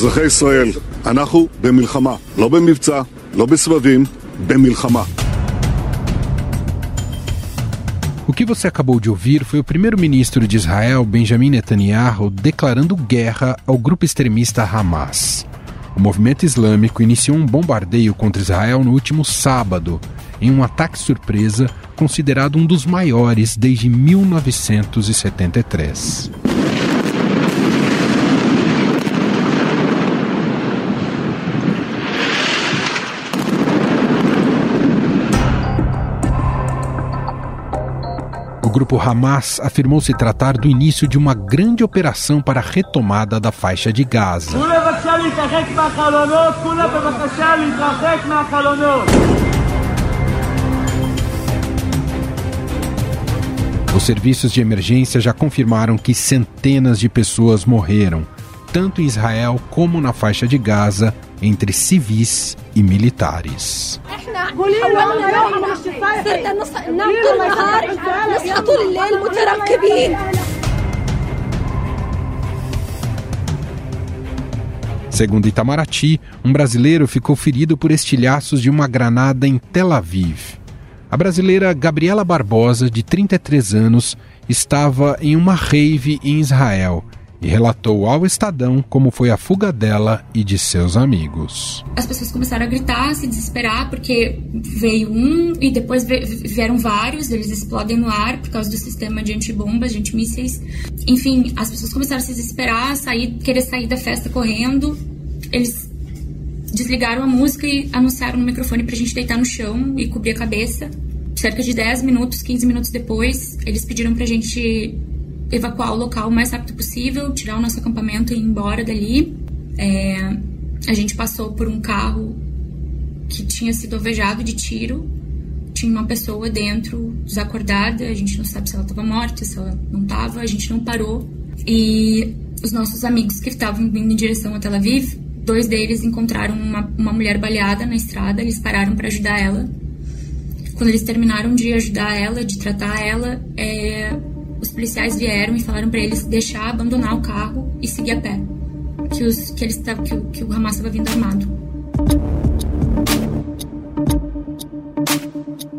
אזרחי ישראל, אנחנו במלחמה, לא במבצע, לא בסבבים, במלחמה. O que você acabou de ouvir foi o primeiro-ministro de Israel, Benjamin Netanyahu, declarando guerra ao grupo extremista Hamas. O movimento islâmico iniciou um bombardeio contra Israel no último sábado, em um ataque surpresa considerado um dos maiores desde 1973. Grupo Hamas afirmou se tratar do início de uma grande operação para a retomada da faixa de Gaza. Os serviços de emergência já confirmaram que centenas de pessoas morreram, tanto em Israel como na faixa de Gaza, entre civis e militares. Segundo Itamaraty, um brasileiro ficou ferido por estilhaços de uma granada em Tel Aviv. A brasileira Gabriela Barbosa, de 33 anos, estava em uma rave em Israel e relatou ao Estadão como foi a fuga dela e de seus amigos. As pessoas começaram a gritar, se desesperar, porque veio um e depois vieram vários, eles explodem no ar por causa do sistema de antibombas, de antimísseis. Enfim, as pessoas começaram a se desesperar, sair, querer sair da festa correndo. Eles desligaram a música e anunciaram no microfone pra gente deitar no chão e cobrir a cabeça. Cerca de 10 minutos, 15 minutos depois, eles pediram pra gente evacuar o local o mais rápido possível, tirar o nosso acampamento e ir embora dali. É, a gente passou por um carro que tinha sido alvejado de tiro. Tinha uma pessoa dentro, desacordada. A gente não sabe se ela estava morta, se ela não estava. A gente não parou. E os nossos amigos que estavam vindo em direção a Tel Aviv, dois deles encontraram uma, uma mulher baleada na estrada. Eles pararam para ajudar ela. Quando eles terminaram de ajudar ela, de tratar ela, é, os policiais vieram e falaram para eles deixar, abandonar o carro e seguir a pé. Que, os, que, eles, que, o, que o Hamas estava vindo armado.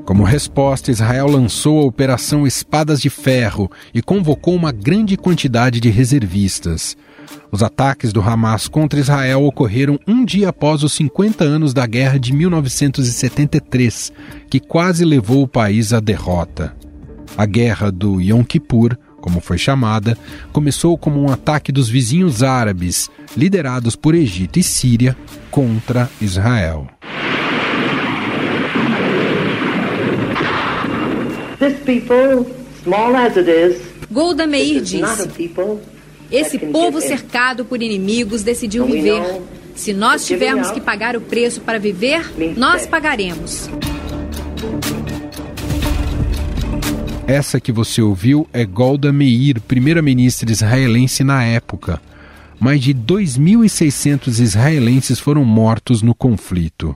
Como resposta, Israel lançou a Operação Espadas de Ferro e convocou uma grande quantidade de reservistas. Os ataques do Hamas contra Israel ocorreram um dia após os 50 anos da guerra de 1973, que quase levou o país à derrota. A guerra do Yom Kippur, como foi chamada, começou como um ataque dos vizinhos árabes, liderados por Egito e Síria, contra Israel. Golda Meir disse: Esse povo cercado por inimigos decidiu viver. Se nós tivermos que pagar o preço para viver, nós pagaremos. Essa que você ouviu é Golda Meir, primeira-ministra israelense na época. Mais de 2.600 israelenses foram mortos no conflito.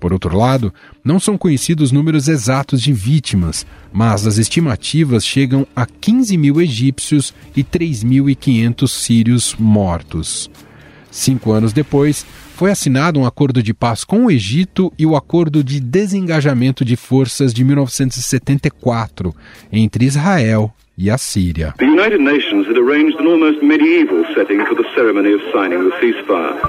Por outro lado, não são conhecidos números exatos de vítimas, mas as estimativas chegam a 15 mil egípcios e 3.500 sírios mortos. Cinco anos depois, foi assinado um acordo de paz com o Egito e o acordo de desengajamento de forças de 1974 entre Israel e a Síria. The United Nations had arranged an almost medieval setting for the ceremony of signing the ceasefire.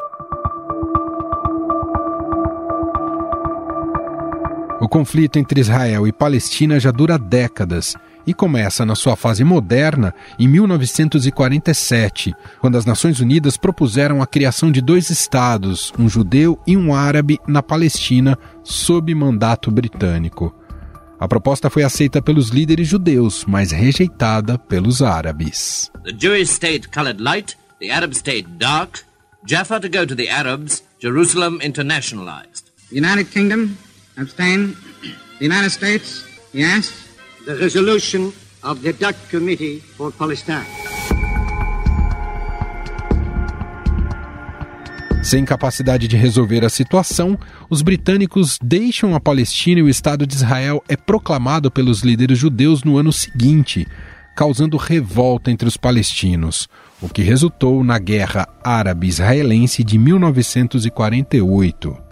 O conflito entre Israel e Palestina já dura décadas e começa na sua fase moderna em 1947, quando as Nações Unidas propuseram a criação de dois estados, um judeu e um árabe, na Palestina, sob mandato britânico. A proposta foi aceita pelos líderes judeus, mas rejeitada pelos árabes. The Jewish state colored light, the Arab state dark. Jaffa to go to the Arabs, Jerusalem internationalized. United Kingdom, abstain. The United States, yes the resolution of the Dutch Committee for Palestine. Sem capacidade de resolver a situação, os britânicos deixam a Palestina e o Estado de Israel é proclamado pelos líderes judeus no ano seguinte, causando revolta entre os palestinos, o que resultou na Guerra Árabe-Israelense de 1948.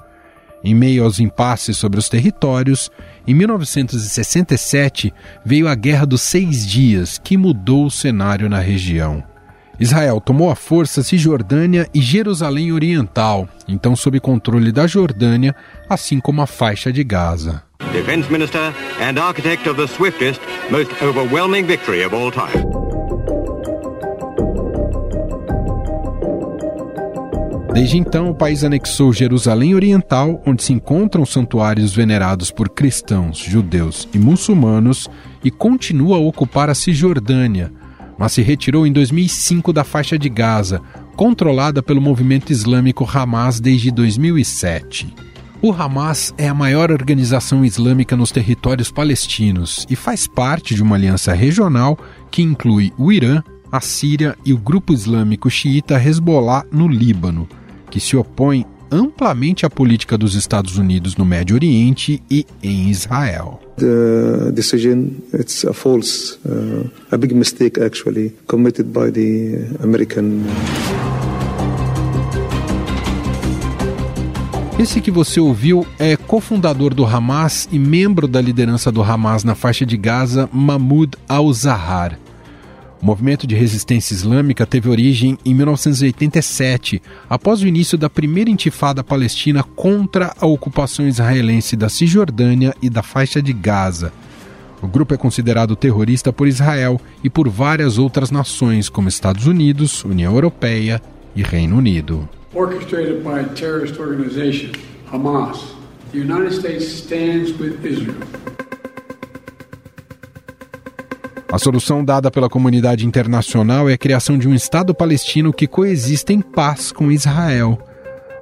Em meio aos impasses sobre os territórios, em 1967 veio a Guerra dos Seis Dias, que mudou o cenário na região. Israel tomou à força Cisjordânia e Jerusalém Oriental, então sob controle da Jordânia, assim como a faixa de Gaza. Defense Minister and architect of the swiftest, most overwhelming victory of all time. Desde então, o país anexou Jerusalém Oriental, onde se encontram santuários venerados por cristãos, judeus e muçulmanos, e continua a ocupar a Cisjordânia, mas se retirou em 2005 da faixa de Gaza, controlada pelo movimento islâmico Hamas desde 2007. O Hamas é a maior organização islâmica nos territórios palestinos e faz parte de uma aliança regional que inclui o Irã, a Síria e o grupo islâmico xiita Hezbollah no Líbano, que se opõe amplamente à política dos Estados Unidos no Médio Oriente e em Israel. The decision it's a false, uh, a big mistake actually committed by the American. Esse que você ouviu é cofundador do Hamas e membro da liderança do Hamas na faixa de Gaza, Mahmoud al-Zahar. O movimento de resistência islâmica teve origem em 1987, após o início da primeira intifada palestina contra a ocupação israelense da Cisjordânia e da faixa de Gaza. O grupo é considerado terrorista por Israel e por várias outras nações, como Estados Unidos, União Europeia e Reino Unido. Orchestrated by terrorist organization, Hamas, the United States stands with Israel. A solução dada pela comunidade internacional é a criação de um Estado palestino que coexista em paz com Israel.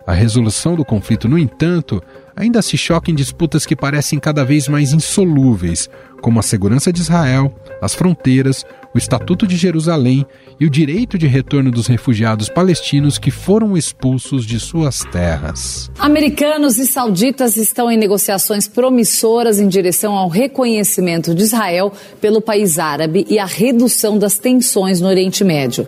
A resolução do conflito, no entanto, ainda se choca em disputas que parecem cada vez mais insolúveis, como a segurança de Israel, as fronteiras, o Estatuto de Jerusalém e o direito de retorno dos refugiados palestinos que foram expulsos de suas terras. Americanos e sauditas estão em negociações promissoras em direção ao reconhecimento de Israel pelo país árabe e a redução das tensões no Oriente Médio.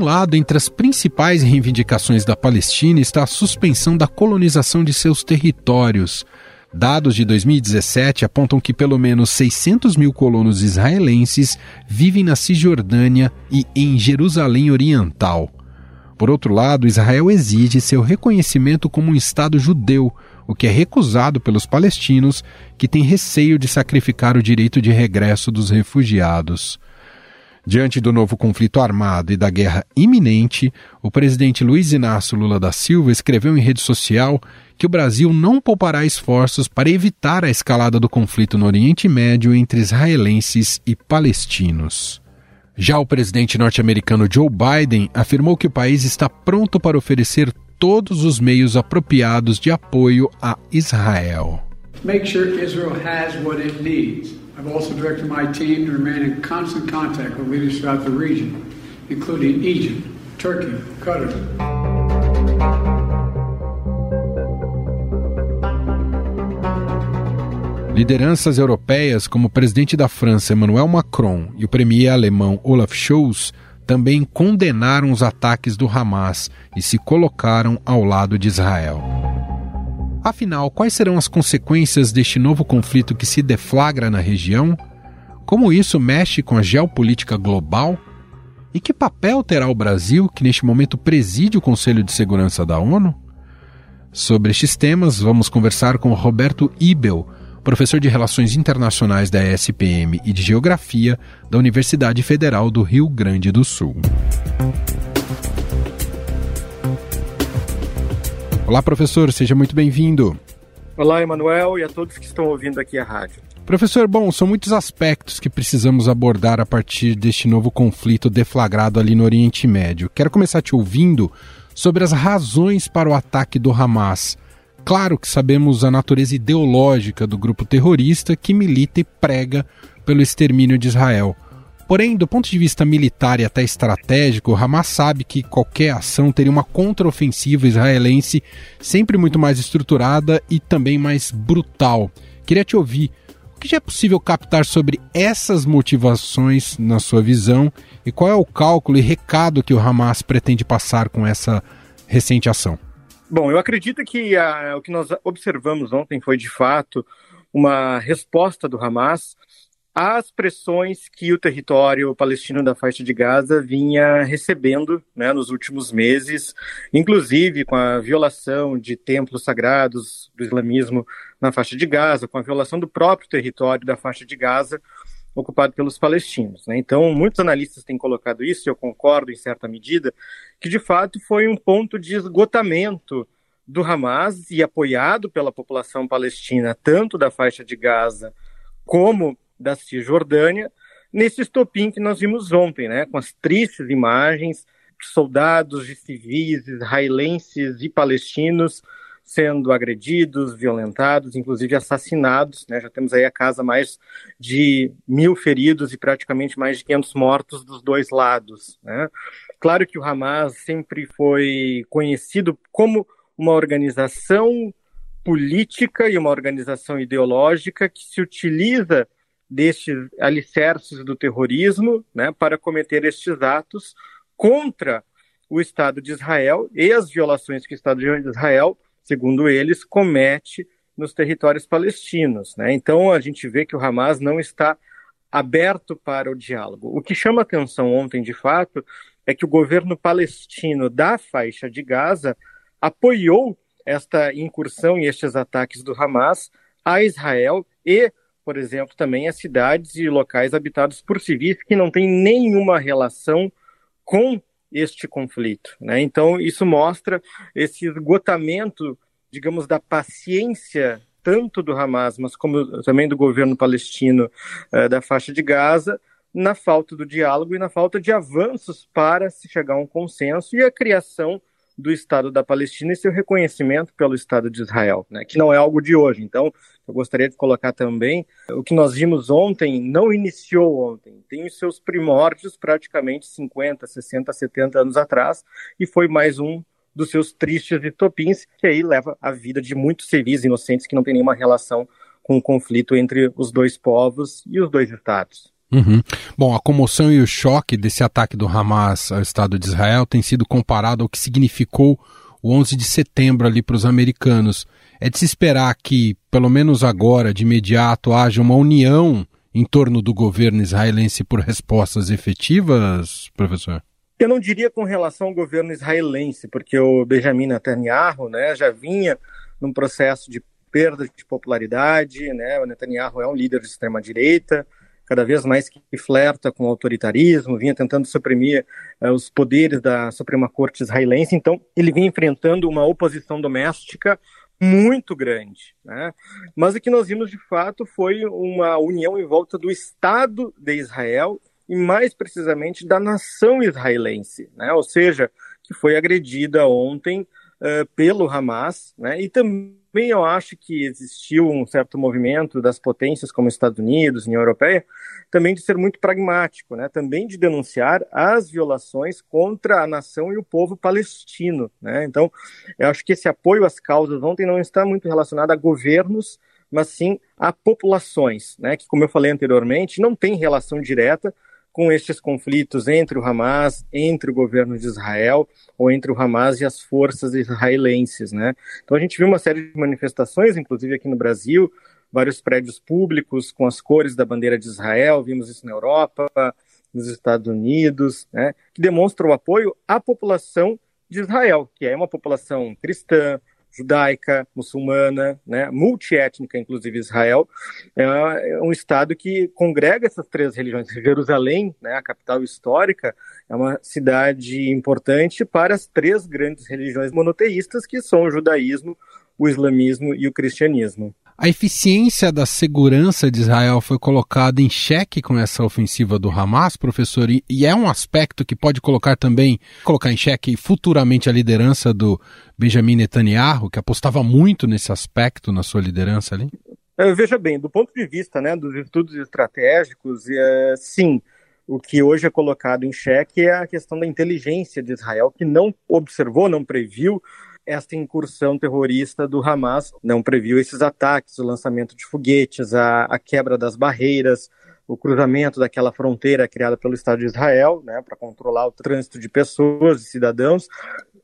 Um lado, entre as principais reivindicações da Palestina está a suspensão da colonização de seus territórios. Dados de 2017 apontam que pelo menos 600 mil colonos israelenses vivem na Cisjordânia e em Jerusalém Oriental. Por outro lado, Israel exige seu reconhecimento como um Estado judeu, o que é recusado pelos palestinos, que têm receio de sacrificar o direito de regresso dos refugiados. Diante do novo conflito armado e da guerra iminente, o presidente Luiz Inácio Lula da Silva escreveu em rede social que o Brasil não poupará esforços para evitar a escalada do conflito no Oriente Médio entre israelenses e palestinos. Já o presidente norte-americano Joe Biden afirmou que o país está pronto para oferecer todos os meios apropriados de apoio a Israel. Make sure Israel has what it needs. I've also directed my team to remain in constant contact with leaders throughout the region, including Egypt, Turkey, Qatar. Lideranças europeias como o presidente da França Emmanuel Macron e o premier alemão Olaf Scholz também condenaram os ataques do Hamas e se colocaram ao lado de Israel. Afinal, quais serão as consequências deste novo conflito que se deflagra na região? Como isso mexe com a geopolítica global? E que papel terá o Brasil, que neste momento preside o Conselho de Segurança da ONU? Sobre estes temas, vamos conversar com Roberto Ibel, professor de Relações Internacionais da ESPM e de Geografia da Universidade Federal do Rio Grande do Sul. Olá, professor, seja muito bem-vindo. Olá, Emanuel, e a todos que estão ouvindo aqui a rádio. Professor, bom, são muitos aspectos que precisamos abordar a partir deste novo conflito deflagrado ali no Oriente Médio. Quero começar te ouvindo sobre as razões para o ataque do Hamas. Claro que sabemos a natureza ideológica do grupo terrorista que milita e prega pelo extermínio de Israel. Porém, do ponto de vista militar e até estratégico, Hamas sabe que qualquer ação teria uma contraofensiva israelense sempre muito mais estruturada e também mais brutal. Queria te ouvir o que já é possível captar sobre essas motivações na sua visão e qual é o cálculo e recado que o Hamas pretende passar com essa recente ação? Bom, eu acredito que a, o que nós observamos ontem foi, de fato, uma resposta do Hamas às pressões que o território palestino da faixa de Gaza vinha recebendo né, nos últimos meses, inclusive com a violação de templos sagrados do islamismo na faixa de Gaza, com a violação do próprio território da faixa de Gaza ocupado pelos palestinos. Né? Então, muitos analistas têm colocado isso, e eu concordo em certa medida, que de fato foi um ponto de esgotamento do Hamas e apoiado pela população palestina, tanto da faixa de Gaza como da Cisjordânia, nesse estopim que nós vimos ontem, né, com as tristes imagens de soldados de civis israelenses e palestinos sendo agredidos, violentados, inclusive assassinados. Né? Já temos aí a casa mais de mil feridos e praticamente mais de 500 mortos dos dois lados. Né? Claro que o Hamas sempre foi conhecido como uma organização política e uma organização ideológica que se utiliza destes alicerces do terrorismo né, para cometer estes atos contra o Estado de Israel e as violações que o Estado de Israel, segundo eles, comete nos territórios palestinos. Né? Então a gente vê que o Hamas não está aberto para o diálogo. O que chama atenção ontem, de fato, é que o governo palestino da faixa de Gaza apoiou esta incursão e estes ataques do Hamas a Israel e por exemplo, também as cidades e locais habitados por civis que não têm nenhuma relação com este conflito. Né? Então, isso mostra esse esgotamento, digamos, da paciência tanto do Hamas, mas como também do governo palestino uh, da faixa de Gaza, na falta do diálogo e na falta de avanços para se chegar a um consenso e a criação do Estado da Palestina e seu reconhecimento pelo Estado de Israel, né, que não é algo de hoje. Então, eu gostaria de colocar também o que nós vimos ontem não iniciou ontem, tem os seus primórdios praticamente 50, 60, 70 anos atrás e foi mais um dos seus tristes topins que aí leva a vida de muitos civis inocentes que não tem nenhuma relação com o conflito entre os dois povos e os dois estados. Uhum. Bom, a comoção e o choque desse ataque do Hamas ao Estado de Israel tem sido comparado ao que significou o 11 de setembro ali para os americanos. É de se esperar que, pelo menos agora, de imediato, haja uma união em torno do governo israelense por respostas efetivas, professor? Eu não diria com relação ao governo israelense, porque o Benjamin Netanyahu né, já vinha num processo de perda de popularidade, né? o Netanyahu é um líder de extrema-direita, cada vez mais que flerta com o autoritarismo, vinha tentando suprimir uh, os poderes da Suprema Corte israelense, então ele vinha enfrentando uma oposição doméstica muito grande. Né? Mas o que nós vimos de fato foi uma união em volta do Estado de Israel e mais precisamente da nação israelense, né? ou seja, que foi agredida ontem uh, pelo Hamas, né? e também eu acho que existiu um certo movimento das potências como Estados Unidos, União Europeia, também de ser muito pragmático, né? também de denunciar as violações contra a nação e o povo palestino. Né? Então, eu acho que esse apoio às causas ontem não está muito relacionado a governos, mas sim a populações, né? que, como eu falei anteriormente, não tem relação direta com estes conflitos entre o Hamas, entre o governo de Israel, ou entre o Hamas e as forças israelenses, né? Então a gente viu uma série de manifestações, inclusive aqui no Brasil, vários prédios públicos com as cores da bandeira de Israel, vimos isso na Europa, nos Estados Unidos, né? Que demonstram o apoio à população de Israel, que é uma população cristã, judaica, muçulmana, né, multiétnica, inclusive Israel, é um estado que congrega essas três religiões. Jerusalém, né, a capital histórica, é uma cidade importante para as três grandes religiões monoteístas, que são o judaísmo, o islamismo e o cristianismo. A eficiência da segurança de Israel foi colocada em xeque com essa ofensiva do Hamas, professor, e é um aspecto que pode colocar também, colocar em xeque futuramente a liderança do Benjamin Netanyahu, que apostava muito nesse aspecto na sua liderança ali? É, veja bem, do ponto de vista né, dos estudos estratégicos, é, sim, O que hoje é colocado em xeque é a questão da inteligência de Israel, que não observou, não previu esta incursão terrorista do Hamas, não previu esses ataques, o lançamento de foguetes, a, a quebra das barreiras, o cruzamento daquela fronteira criada pelo Estado de Israel, né, para controlar o trânsito de pessoas e cidadãos.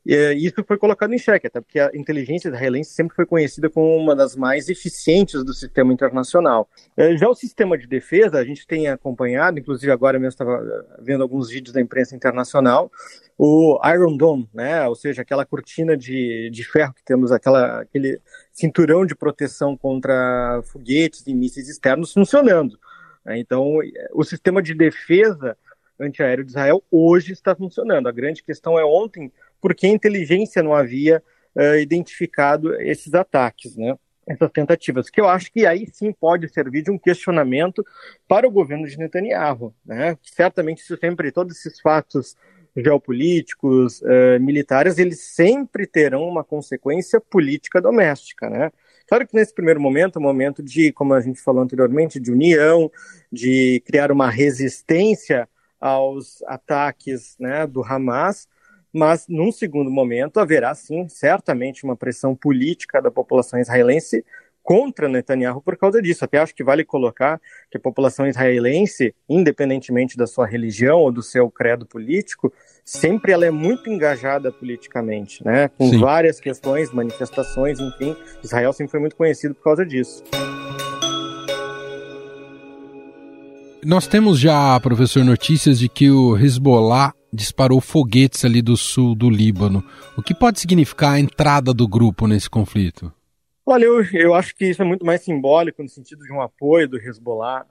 E isso foi colocado em xeque, até porque a inteligência israelense sempre foi conhecida como uma das mais eficientes do sistema internacional. É, já o sistema de defesa, a gente tem acompanhado, inclusive agora mesmo estava vendo alguns vídeos da imprensa internacional, o Iron Dome, né, ou seja, aquela cortina de, de ferro que temos, aquela, aquele cinturão de proteção contra foguetes e mísseis externos funcionando. Né? Então, o sistema de defesa antiaéreo de Israel hoje está funcionando. A grande questão é ontem, por que a inteligência não havia uh, identificado esses ataques, né? essas tentativas, que eu acho que aí sim pode servir de um questionamento para o governo de Netanyahu, né? Certamente isso sempre todos esses fatos geopolíticos, uh, militares, eles sempre terão uma consequência política doméstica, né? Claro que nesse primeiro momento, é um momento de, como a gente falou anteriormente, de união, de criar uma resistência aos ataques né, do Hamas, mas num segundo momento haverá sim, certamente, uma pressão política da população israelense contra Netanyahu por causa disso. Até acho que vale colocar que a população israelense, independentemente da sua religião ou do seu credo político, sempre ela é muito engajada politicamente, né? Com Sim. várias questões, manifestações, enfim. Israel sempre foi muito conhecido por causa disso. Nós temos já, professor, notícias de que o Hezbollah disparou foguetes ali do sul do Líbano. O que pode significar a entrada do grupo nesse conflito? Olha, eu, eu acho que isso é muito mais simbólico no sentido de um apoio do Hezbollah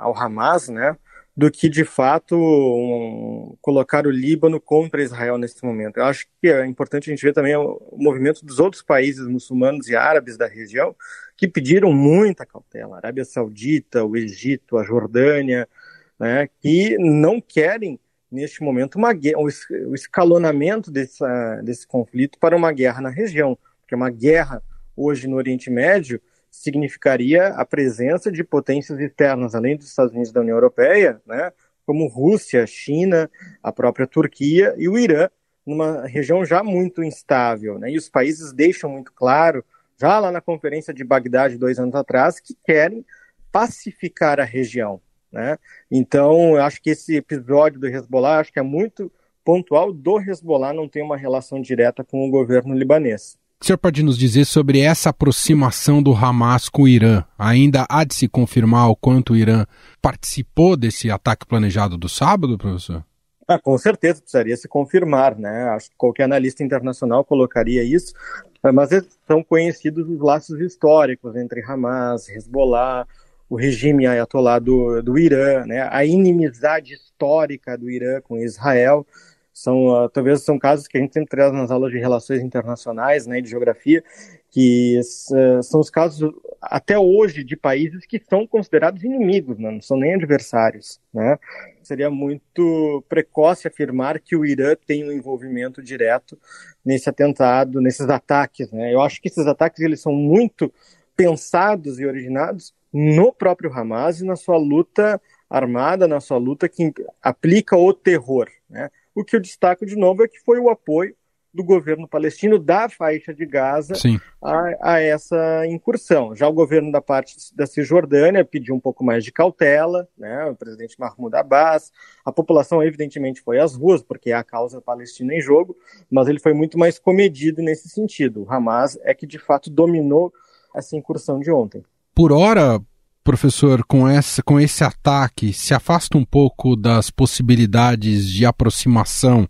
ao Hamas, né? Do que de fato um, colocar o Líbano contra Israel nesse momento. Eu acho que é importante a gente ver também o, o movimento dos outros países muçulmanos e árabes da região que pediram muita cautela. A Arábia Saudita, o Egito, a Jordânia, né? Que não querem neste momento uma o escalonamento desse, desse conflito para uma guerra na região, porque uma guerra hoje no Oriente Médio significaria a presença de potências externas, além dos Estados Unidos e da União Europeia, né, como Rússia, China, a própria Turquia e o Irã, numa região já muito instável. Né, e os países deixam muito claro, já lá na conferência de Bagdá de dois anos atrás, que querem pacificar a região. Né? Então, eu acho que esse episódio do Hezbollah acho que é muito pontual do Hezbollah não tem uma relação direta com o governo libanês. O senhor pode nos dizer sobre essa aproximação do Hamas com o Irã? Ainda há de se confirmar o quanto o Irã participou desse ataque planejado do sábado, professor? Ah, com certeza precisaria se confirmar, né? Acho que qualquer analista internacional colocaria isso, mas são conhecidos os laços históricos entre Hamas, Hezbollah, o regime ayatollah do, do Irã, né? A inimizade histórica do Irã com Israel são uh, talvez são casos que a gente sempre traz nas aulas de relações internacionais, né, de geografia, que uh, são os casos até hoje de países que são considerados inimigos, né, não são nem adversários, né? Seria muito precoce afirmar que o Irã tem um envolvimento direto nesse atentado, nesses ataques, né? Eu acho que esses ataques eles são muito pensados e originados no próprio Hamas e na sua luta armada, na sua luta que aplica o terror, né? O que eu destaco de novo é que foi o apoio do governo palestino da faixa de Gaza a, a, essa incursão. Já o governo da parte da Cisjordânia pediu um pouco mais de cautela, né? o presidente Mahmoud Abbas, a população evidentemente foi às ruas, porque é a causa palestina em jogo, mas ele foi muito mais comedido nesse sentido. O Hamas é que de fato dominou essa incursão de ontem. Por hora, professor, com, essa, com esse ataque, se afasta um pouco das possibilidades de aproximação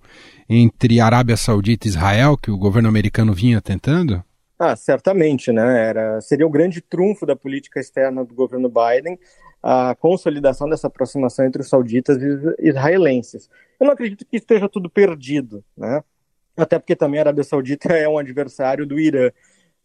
entre Arábia Saudita e Israel, que o governo americano vinha tentando? Ah, certamente, né? Era, seria o grande trunfo da política externa do governo Biden a consolidação dessa aproximação entre os sauditas e israelenses. Eu não acredito que esteja tudo perdido, né? Até porque também a Arábia Saudita é um adversário do Irã.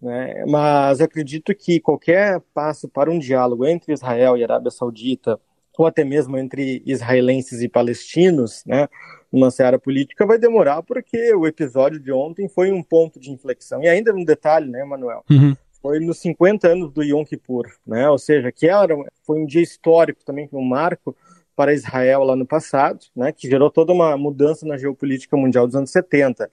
Né? Mas acredito que qualquer passo para um diálogo entre Israel e Arábia Saudita, ou até mesmo entre israelenses e palestinos, né, numa seara política, vai demorar, porque o episódio de ontem foi um ponto de inflexão. E ainda um detalhe, né, Manuel? Uhum. Foi nos 50 anos do Yom Kippur, né? Ou seja, que era, foi um dia histórico também, um marco para Israel lá no passado, né, que gerou toda uma mudança na geopolítica mundial dos anos 70.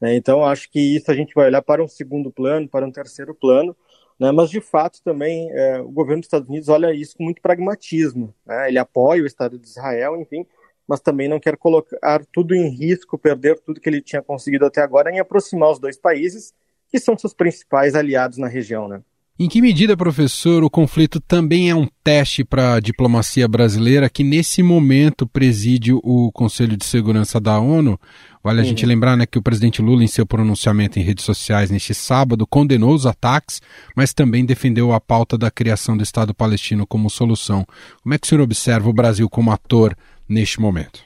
Né, então, acho que isso a gente vai olhar para um segundo plano, para um terceiro plano, né, mas de fato também é, o governo dos Estados Unidos olha isso com muito pragmatismo. Né, ele apoia o Estado de Israel, enfim, mas também não quer colocar tudo em risco, perder tudo que ele tinha conseguido até agora em aproximar os dois países, que são seus principais aliados na região. Né. Em que medida, professor, o conflito também é um teste para a diplomacia brasileira que nesse momento preside o Conselho de Segurança da ONU? Vale a uhum. gente lembrar né, que o presidente Lula, em seu pronunciamento em redes sociais neste sábado, condenou os ataques, mas também defendeu a pauta da criação do Estado palestino como solução. Como é que o senhor observa o Brasil como ator neste momento?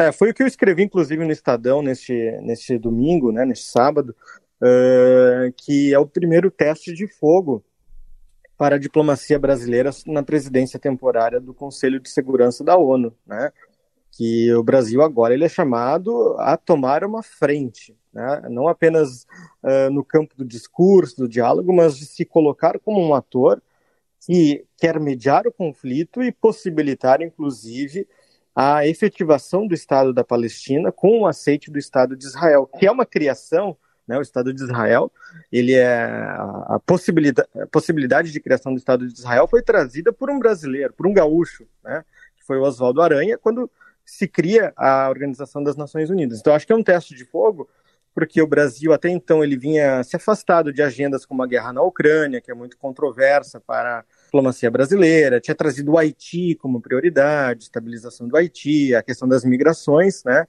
É, foi o que eu escrevi, inclusive, no Estadão neste, neste domingo, né, neste sábado, uh, que é o primeiro teste de fogo para a diplomacia brasileira na presidência temporária do Conselho de Segurança da ONU, né? Que o Brasil agora ele é chamado a tomar uma frente, né? Não apenas uh, no campo do discurso, do diálogo, mas de se colocar como um ator que quer mediar o conflito e possibilitar, inclusive, a efetivação do Estado da Palestina com o aceite do Estado de Israel, que é uma criação né, o Estado de Israel, ele é a possibilidade, a possibilidade de criação do Estado de Israel foi trazida por um brasileiro, por um gaúcho, né, que foi o Oswaldo Aranha, quando se cria a Organização das Nações Unidas. Então acho que é um teste de fogo, porque o Brasil até então ele vinha se afastado de agendas como a guerra na Ucrânia, que é muito controversa para a diplomacia brasileira, tinha trazido o Haiti como prioridade, estabilização do Haiti, a questão das migrações, né?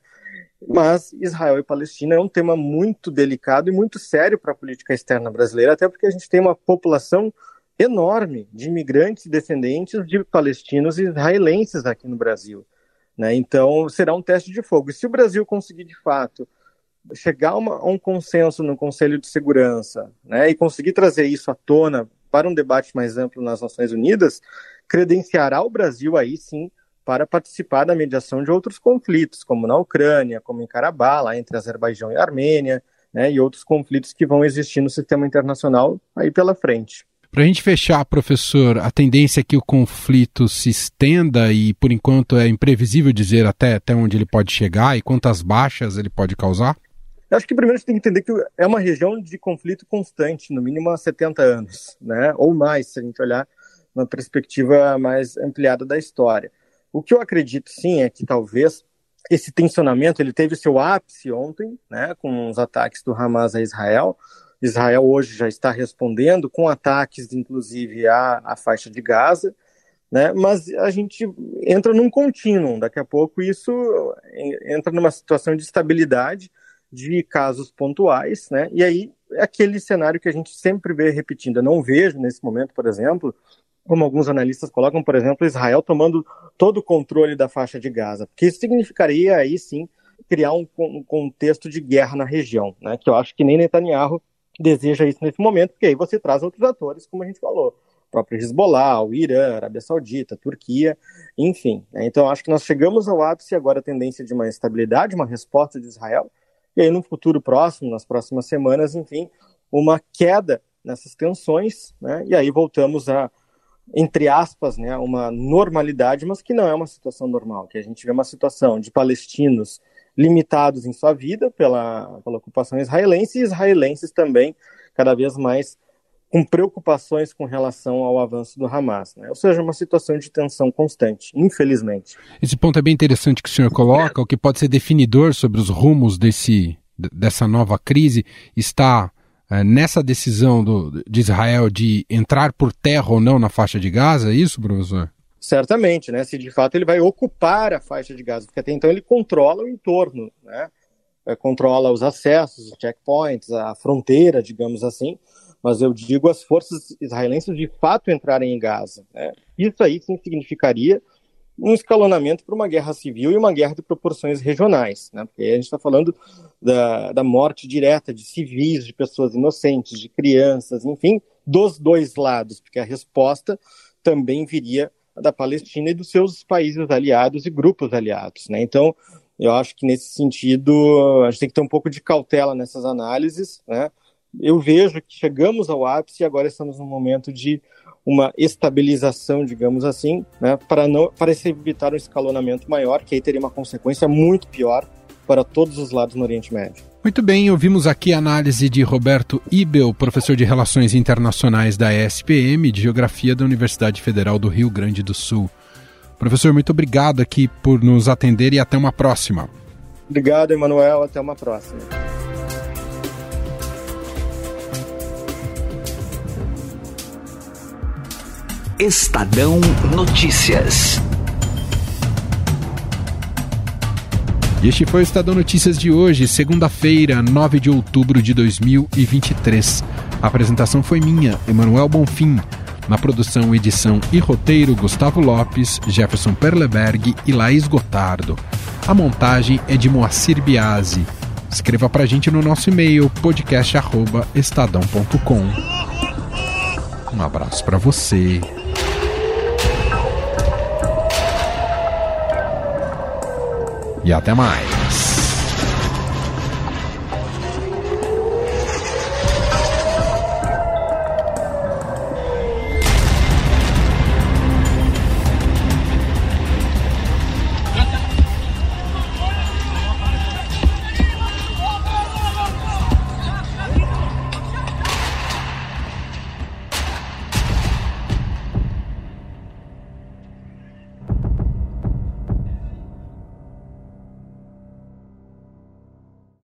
Mas Israel e Palestina é um tema muito delicado e muito sério para a política externa brasileira, até porque a gente tem uma população enorme de imigrantes e descendentes de palestinos e israelenses aqui no Brasil. Né? Então, será um teste de fogo. E se o Brasil conseguir, de fato, chegar a, uma, a um consenso no Conselho de Segurança né, e conseguir trazer isso à tona para um debate mais amplo nas Nações Unidas, credenciará o Brasil aí sim para participar da mediação de outros conflitos, como na Ucrânia, como em Karabakh, lá entre Azerbaijão e Armênia, né, e outros conflitos que vão existir no sistema internacional aí pela frente. Para a gente fechar, professor, a tendência é que o conflito se estenda e, por enquanto, é imprevisível dizer até, até onde ele pode chegar e quantas baixas ele pode causar? Eu acho que primeiro a gente tem que entender que é uma região de conflito constante, no mínimo há 70 anos, né? ou mais, se a gente olhar na perspectiva mais ampliada da história. O que eu acredito sim é que talvez esse tensionamento ele teve seu ápice ontem, né, com os ataques do Hamas a Israel. Israel hoje já está respondendo com ataques, inclusive, à, à faixa de Gaza, né, mas a gente entra num contínuo. Daqui a pouco isso entra numa situação de estabilidade de casos pontuais, né, e aí é aquele cenário que a gente sempre vê repetindo. Eu não vejo nesse momento, por exemplo, como alguns analistas colocam, por exemplo, Israel tomando todo o controle da faixa de Gaza, porque isso significaria aí sim criar um, um contexto de guerra na região, né? Que eu acho que nem Netanyahu deseja isso nesse momento, porque aí você traz outros atores, como a gente falou, o próprio Hezbollah, o Irã, a Arábia Saudita, a Turquia, enfim. Né? Então acho que nós chegamos ao ápice agora a tendência de uma estabilidade, uma resposta de Israel, e aí no futuro próximo, nas próximas semanas, enfim, uma queda nessas tensões, né? E aí voltamos a entre aspas, né, uma normalidade, mas que não é uma situação normal, que a gente vê uma situação de palestinos limitados em sua vida pela, pela ocupação israelense e israelenses também cada vez mais com preocupações com relação ao avanço do Hamas, né? ou seja, uma situação de tensão constante, infelizmente. Esse ponto é bem interessante que o senhor coloca, o que pode ser definidor sobre os rumos desse, dessa nova crise está nessa decisão do, de Israel de entrar por terra ou não na faixa de Gaza, é isso, professor? Certamente, né? Se de fato ele vai ocupar a faixa de Gaza, porque até então ele controla o entorno, né? É, controla os acessos, os checkpoints, a fronteira, digamos assim. Mas eu digo as forças israelenses de fato entrarem em Gaza. Né? Isso aí sim significaria um escalonamento para uma guerra civil e uma guerra de proporções regionais, né? Porque a gente está falando da, da morte direta de civis, de pessoas inocentes, de crianças, enfim, dos dois lados, porque a resposta também viria da Palestina e dos seus países aliados e grupos aliados, né? Então, eu acho que nesse sentido a gente tem que ter um pouco de cautela nessas análises, né? Eu vejo que chegamos ao ápice e agora estamos num momento de uma estabilização, digamos assim, né, para não para evitar um escalonamento maior, que aí teria uma consequência muito pior para todos os lados no Oriente Médio. Muito bem, ouvimos aqui a análise de Roberto Ibel, professor de Relações Internacionais da ESPM de Geografia da Universidade Federal do Rio Grande do Sul. Professor, muito obrigado aqui por nos atender e até uma próxima. Obrigado, Emanuel. Até uma próxima. Estadão Notícias. E este foi o Estadão Notícias de hoje, segunda-feira, 9 de outubro de 2023. A apresentação foi minha, Emanuel Bonfim. Na produção, edição e roteiro, Gustavo Lopes, Jefferson Perleberg e Laís Gotardo. A montagem é de Moacir Biasi. Escreva pra gente no nosso e-mail podcast@estadão.com. Um abraço para você. E até mais.